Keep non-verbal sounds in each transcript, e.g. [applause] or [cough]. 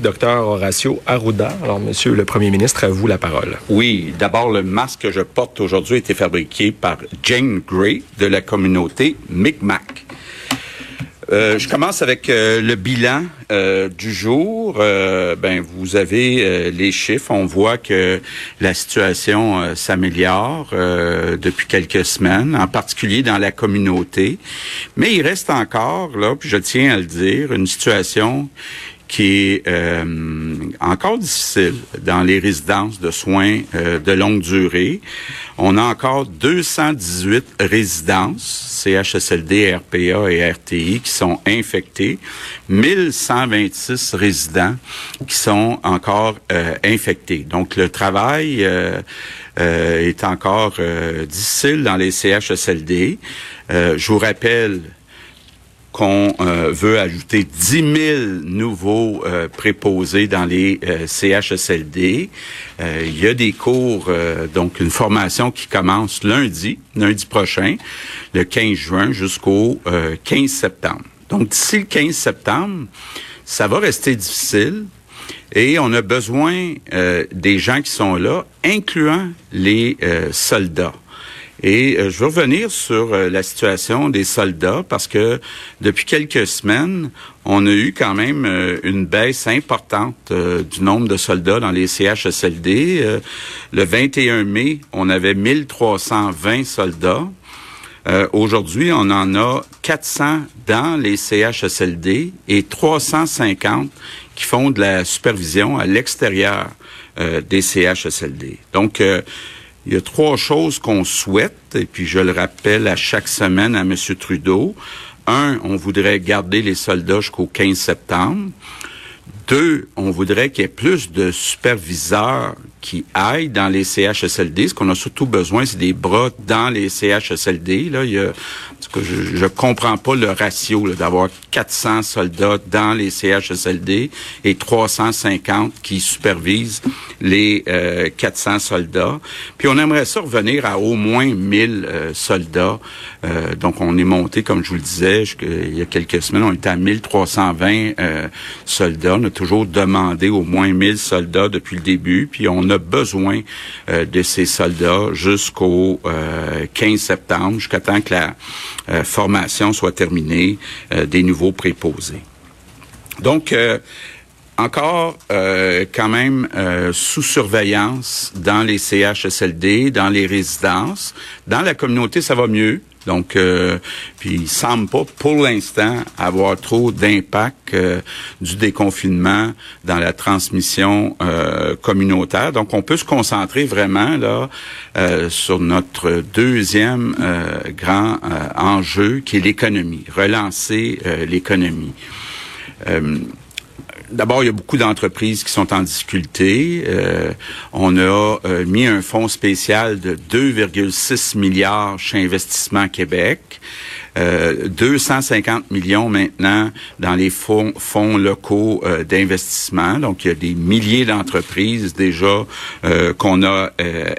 Docteur Horacio Arruda. Alors, Monsieur le Premier ministre, à vous la parole. Oui, d'abord, le masque que je porte aujourd'hui a été fabriqué par Jane Gray de la communauté Micmac. Euh, je commence avec euh, le bilan euh, du jour. ben, vous avez les chiffres. On voit que la situation s'améliore depuis quelques semaines, en particulier dans la communauté. Mais il reste encore, là, puis je tiens à le dire, une situation qui est euh, encore difficile dans les résidences de soins euh, de longue durée. On a encore 218 résidences, CHSLD, RPA et RTI, qui sont infectées, 1126 résidents qui sont encore euh, infectés. Donc le travail est encore difficile dans les CHSLD. je vous rappelle qu'on euh, veut ajouter 10 000 nouveaux euh, préposés dans les euh, CHSLD. il y a des cours, donc une formation qui commence lundi, lundi prochain, le 15 juin jusqu'au 15 septembre. Donc d'ici le 15 septembre, ça va rester difficile. Et on a besoin des gens qui sont là, incluant les soldats. Et euh, je veux revenir sur euh, la situation des soldats parce que depuis quelques semaines, on a eu quand même euh, une baisse importante du nombre de soldats dans les CHSLD. le 21 mai, on avait 1320 soldats. Aujourd'hui, on en a 400 dans les CHSLD et 350 qui font de la supervision à l'extérieur des CHSLD. Donc, il y a trois choses qu'on souhaite, et puis je le rappelle à chaque semaine à M. Trudeau. Un, on voudrait garder les soldats jusqu'au 15 septembre. Deux, on voudrait qu'il y ait plus de superviseurs qui aillent dans les CHSLD. Ce qu'on a surtout besoin, c'est des bras dans les CHSLD. Là, il y a, je, je comprends pas le ratio d'avoir 400 soldats dans les CHSLD et 350 qui supervisent les 400 euh, soldats. Puis on aimerait ça revenir à au moins 1000 euh, soldats. Euh, donc on est monté, comme je vous le disais, il y a quelques semaines, on était à 1320 soldats. On a toujours demandé au moins 1000 soldats depuis le début. Puis on a besoin de ces soldats jusqu'au 15 septembre, jusqu'à temps que la formation soit terminée des nouveaux préposés. Donc, encore euh, quand même euh, sous surveillance dans les CHSLD, dans les résidences. Dans la communauté, ça va mieux. Donc, euh, puis il semble pas, pour l'instant, avoir trop d'impact du déconfinement dans la transmission communautaire. Donc, on peut se concentrer vraiment là sur notre deuxième grand enjeu, qui est l'économie, relancer l'économie. D'abord, il y a beaucoup d'entreprises qui sont en difficulté. Euh, on a euh, mis un fonds spécial de 2,6 milliards chez Investissement Québec. 250 euh, millions maintenant dans les fonds, locaux euh, d'investissement. Donc, il y a des milliers d'entreprises déjà qu'on a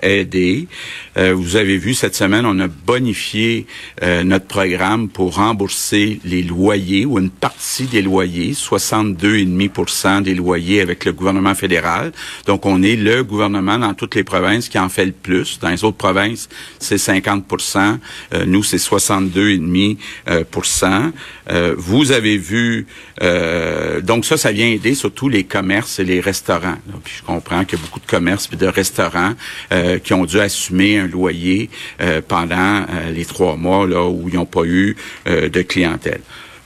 aidées. Vous avez vu cette semaine, on a bonifié notre programme pour rembourser les loyers ou une partie des loyers, 62,5% des loyers avec le gouvernement fédéral. Donc, on est le gouvernement dans toutes les provinces qui en fait le plus. Dans les autres provinces, c'est 50% Nous, c'est 62,5% euh, euh, vous avez vu, euh, donc ça, ça vient aider surtout les commerces et les restaurants. je comprends qu'il y a beaucoup de commerces et de restaurants qui ont dû assumer un loyer pendant les trois mois là où ils n'ont pas eu de clientèle.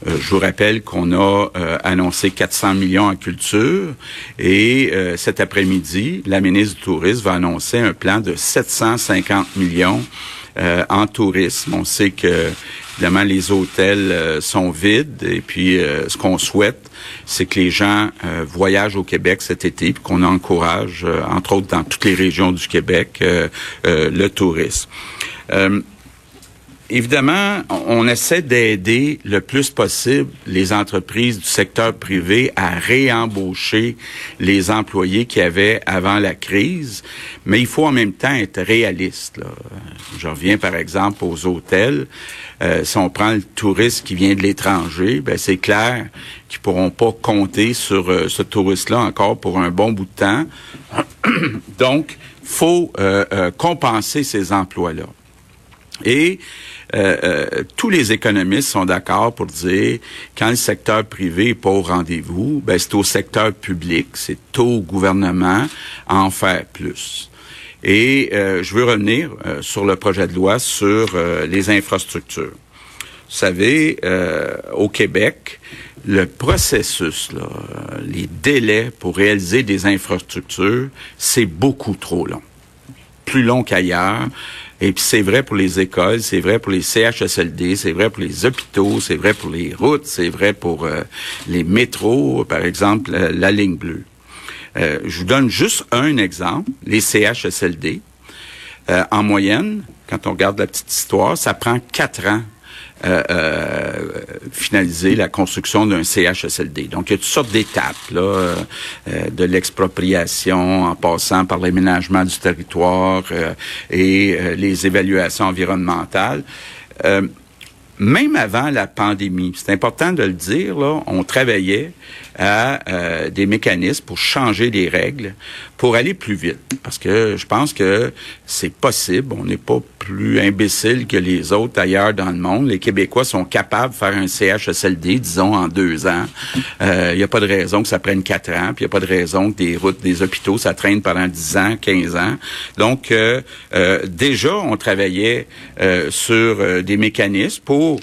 je vous rappelle qu'on a annoncé 400 millions en culture et cet après-midi, la ministre du Tourisme va annoncer un plan de 750 millions en tourisme. On sait que Évidemment, les hôtels euh, sont vides et puis euh, ce qu'on souhaite, c'est que les gens euh, voyagent au Québec cet été puis qu'on encourage, entre autres dans toutes les régions du Québec, le tourisme. Évidemment, on essaie d'aider le plus possible les entreprises du secteur privé à réembaucher les employés qu'il y avait avant la crise, mais il faut en même temps être réaliste. Je reviens par exemple aux hôtels. Euh, si on prend le touriste qui vient de l'étranger, ben c'est clair qu'ils pourront pas compter sur euh, ce touriste-là encore pour un bon bout de temps. [coughs] Donc, faut euh, compenser ces emplois-là. Et euh, euh, tous les économistes sont d'accord pour dire quand le secteur privé est pas au rendez-vous, ben c'est au secteur public, c'est au gouvernement à en faire plus. Et euh, je veux revenir sur le projet de loi sur les infrastructures. Vous savez, au Québec, le processus, là, les délais pour réaliser des infrastructures, c'est beaucoup trop long. Plus long qu'ailleurs. Et puis c'est vrai pour les écoles, c'est vrai pour les CHSLD, c'est vrai pour les hôpitaux, c'est vrai pour les routes, c'est vrai pour euh, les métros, par exemple euh, la ligne bleue. Euh, je vous donne juste un exemple, les CHSLD. en moyenne, quand on regarde la petite histoire, ça prend quatre ans euh, euh, finaliser la construction d'un CHSLD. Donc, il y a toutes sortes d'étapes, là, euh, de l'expropriation en passant par l'aménagement du territoire et les évaluations environnementales même avant la pandémie, c'est important de le dire, là, on travaillait à euh, des mécanismes pour changer les règles, pour aller plus vite. Parce que je pense que c'est possible. On n'est pas plus imbécile que les autres ailleurs dans le monde. Les Québécois sont capables de faire un CHSLD, disons, en deux ans. Il euh, n'y a pas de raison que ça prenne quatre ans, puis il n'y a pas de raison que des routes, des hôpitaux, ça traîne pendant dix ans, quinze ans. Donc, euh, déjà, on travaillait sur des mécanismes pour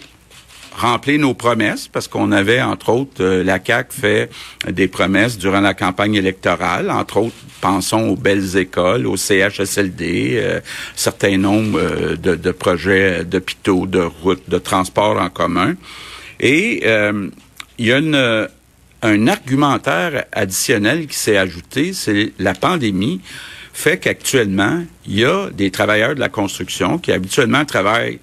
remplir nos promesses parce qu'on avait, entre autres, euh, la CAC fait des promesses durant la campagne électorale. Entre autres, pensons aux belles écoles, au CHSLD, euh, certains nombres euh, de, de, projets d'hôpitaux, de routes, de transports en commun. Et il y a une, un argumentaire additionnel qui s'est ajouté, c'est la pandémie fait qu'actuellement, il y a des travailleurs de la construction qui habituellement travaillent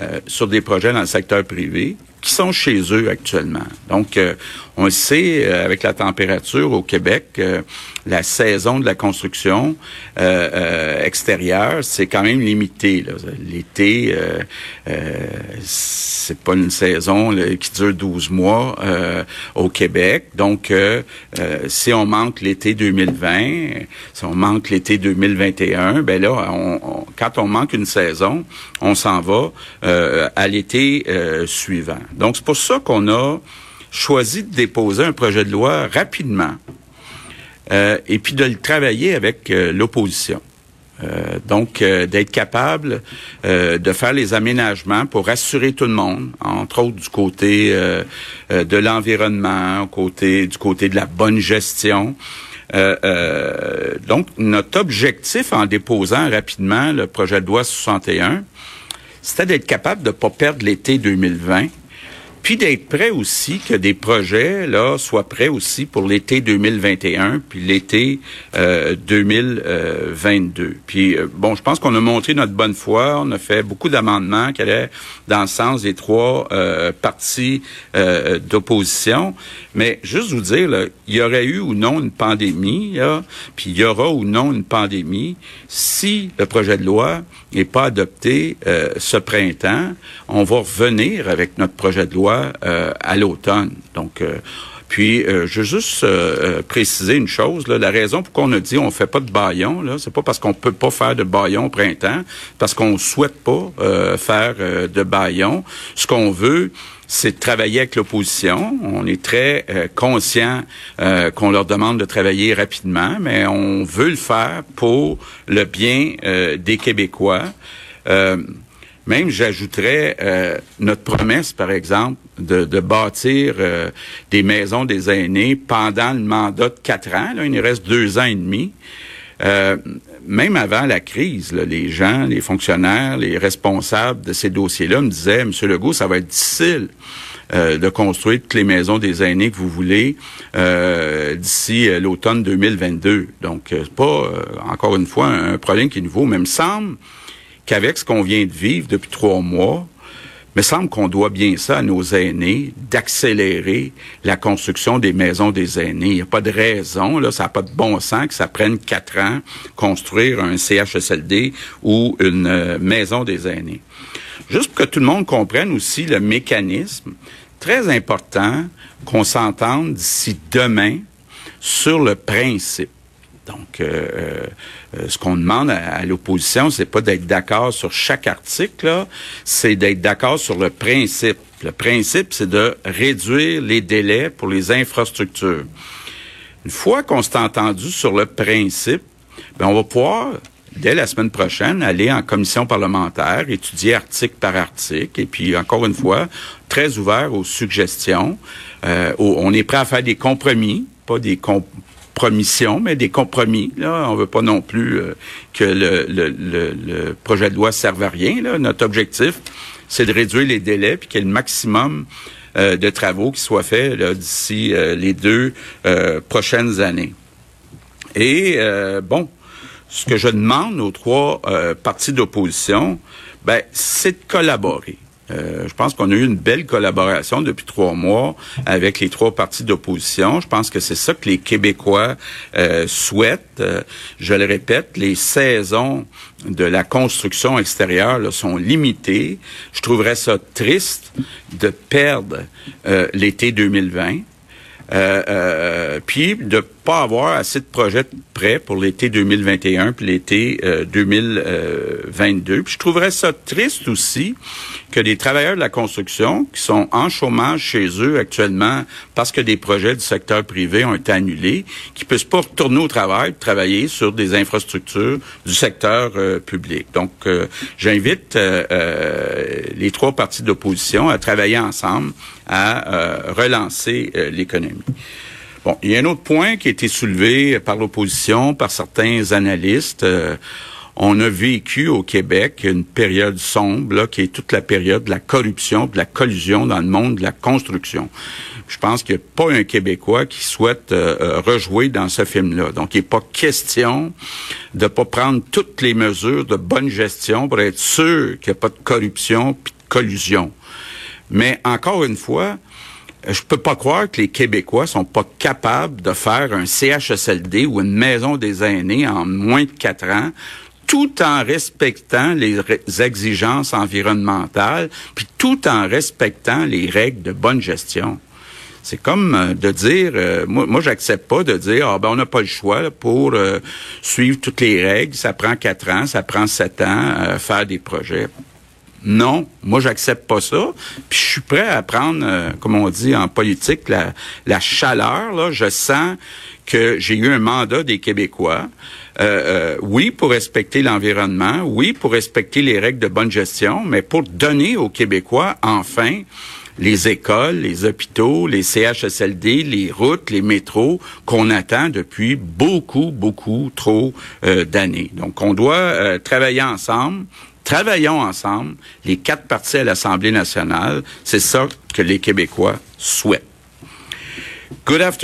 euh, sur des projets dans le secteur privé qui sont chez eux actuellement. Donc, euh, on sait, euh, avec la température au Québec, la saison de la construction euh, extérieure, c'est quand même limité. L'été, c'est pas une saison qui dure 12 mois au Québec. Donc, si on manque l'été 2020, si on manque l'été 2021, ben là, on, quand on manque une saison, on s'en va à l'été suivant. Donc, c'est pour ça qu'on a choisi de déposer un projet de loi rapidement euh, et puis de le travailler avec euh, l'opposition. Euh, donc, d'être capable de faire les aménagements pour rassurer tout le monde, entre autres du côté de l'environnement, côté du côté de la bonne gestion. donc, notre objectif en déposant rapidement le projet de loi 61, c'était d'être capable de ne pas perdre l'été 2020 puis d'être prêt aussi que des projets là soient prêts aussi pour l'été 2021 puis l'été euh, 2022. Puis euh, bon, je pense qu'on a montré notre bonne foi, on a fait beaucoup d'amendements qui allaient dans le sens des trois euh, partis euh, d'opposition, mais juste vous dire là, il y aurait eu ou non une pandémie là, puis il y aura ou non une pandémie si le projet de loi n'est pas adopté ce printemps, on va revenir avec notre projet de loi euh, à l'automne. Donc, euh, puis, euh, je veux juste préciser une chose. Là, la raison pour qu'on a dit on fait pas de baillon, là, c'est pas parce qu'on peut pas faire de baillon au printemps, parce qu'on souhaite pas faire de baillon. Ce qu'on veut, c'est travailler avec l'opposition. On est très conscient qu'on leur demande de travailler rapidement, mais on veut le faire pour le bien des Québécois. Même, j'ajouterais euh, notre promesse, par exemple, de, de bâtir euh, des maisons des aînés pendant le mandat de quatre ans. Là, il nous reste deux ans et demi. Euh, même avant la crise, les gens, les fonctionnaires, les responsables de ces dossiers-là me disaient, Monsieur Legault, ça va être difficile de construire toutes les maisons des aînés que vous voulez d'ici l'automne 2022. Donc, c'est pas, encore une fois, un problème qui est nouveau, mais il me semble qu'avec ce qu'on vient de vivre depuis trois mois, me semble qu'on doit bien ça à nos aînés, d'accélérer la construction des maisons des aînés. Il n'y a pas de raison, là, ça n'a pas de bon sens que ça prenne quatre ans construire un CHSLD ou une euh, maison des aînés. Juste pour que tout le monde comprenne aussi le mécanisme, très important qu'on s'entende d'ici demain sur le principe. Donc, euh, euh, ce qu'on demande à, l'opposition, c'est pas d'être d'accord sur chaque article, c'est d'être d'accord sur le principe. Le principe, c'est de réduire les délais pour les infrastructures. Une fois qu'on s'est entendu sur le principe, ben on va pouvoir dès la semaine prochaine, aller en commission parlementaire, étudier article par article, et puis encore une fois, très ouvert aux suggestions. Euh, on est prêt à faire des compromis, pas des compromissions, mais des compromis. Là, on veut pas non plus euh, que le, le, le, projet de loi serve à rien. Là. Notre objectif, c'est de réduire les délais puis qu'il y ait le maximum euh, de travaux qui soient faits d'ici les deux prochaines années. Et bon, ce que je demande aux trois euh, partis d'opposition, ben, c'est de collaborer. Euh, je pense qu'on a eu une belle collaboration depuis trois mois avec les trois partis d'opposition. Je pense que c'est ça que les Québécois euh, souhaitent. je le répète, les saisons de la construction extérieure sont limitées. Je trouverais ça triste de perdre l'été 2020. Euh, euh, puis de pas avoir assez de projets prêts pour l'été 2021 puis l'été 2022. Euh, puis je trouverais ça triste aussi que des travailleurs de la construction qui sont en chômage chez eux actuellement parce que des projets du secteur privé ont été annulés, qui puissent pas retourner au travail, travailler sur des infrastructures du secteur public. Donc, j'invite les trois partis d'opposition à travailler ensemble à relancer l'économie. Bon, il y a un autre point qui a été soulevé par l'opposition, par certains analystes. Euh, on a vécu au Québec une période sombre, là, qui est toute la période de la corruption, de la collusion dans le monde de la construction. Je pense qu'il n'y a pas un Québécois qui souhaite euh, euh, rejouer dans ce film-là. Donc, il n'est pas question de pas prendre toutes les mesures de bonne gestion pour être sûr qu'il n'y a pas de corruption puis de collusion. Mais encore une fois, je peux pas croire que les Québécois sont pas capables de faire un CHSLD ou une maison des aînés en moins de quatre ans tout en respectant les exigences environnementales, puis tout en respectant les règles de bonne gestion. C'est comme euh, de dire, euh, moi, moi j'accepte pas de dire, ah ben on n'a pas le choix pour euh, suivre toutes les règles. Ça prend quatre ans, ça prend sept ans faire des projets. Non, moi j'accepte pas ça. Puis je suis prêt à prendre, euh, comme on dit en politique, la, la chaleur. Là. Je sens que j'ai eu un mandat des Québécois. Euh, euh, oui, pour respecter l'environnement, oui, pour respecter les règles de bonne gestion, mais pour donner aux Québécois, enfin, les écoles, les hôpitaux, les CHSLD, les routes, les métros qu'on attend depuis beaucoup, beaucoup trop d'années. Donc, on doit travailler ensemble Travaillons ensemble, les quatre partis à l'Assemblée nationale. C'est ça que les Québécois souhaitent. Good afternoon.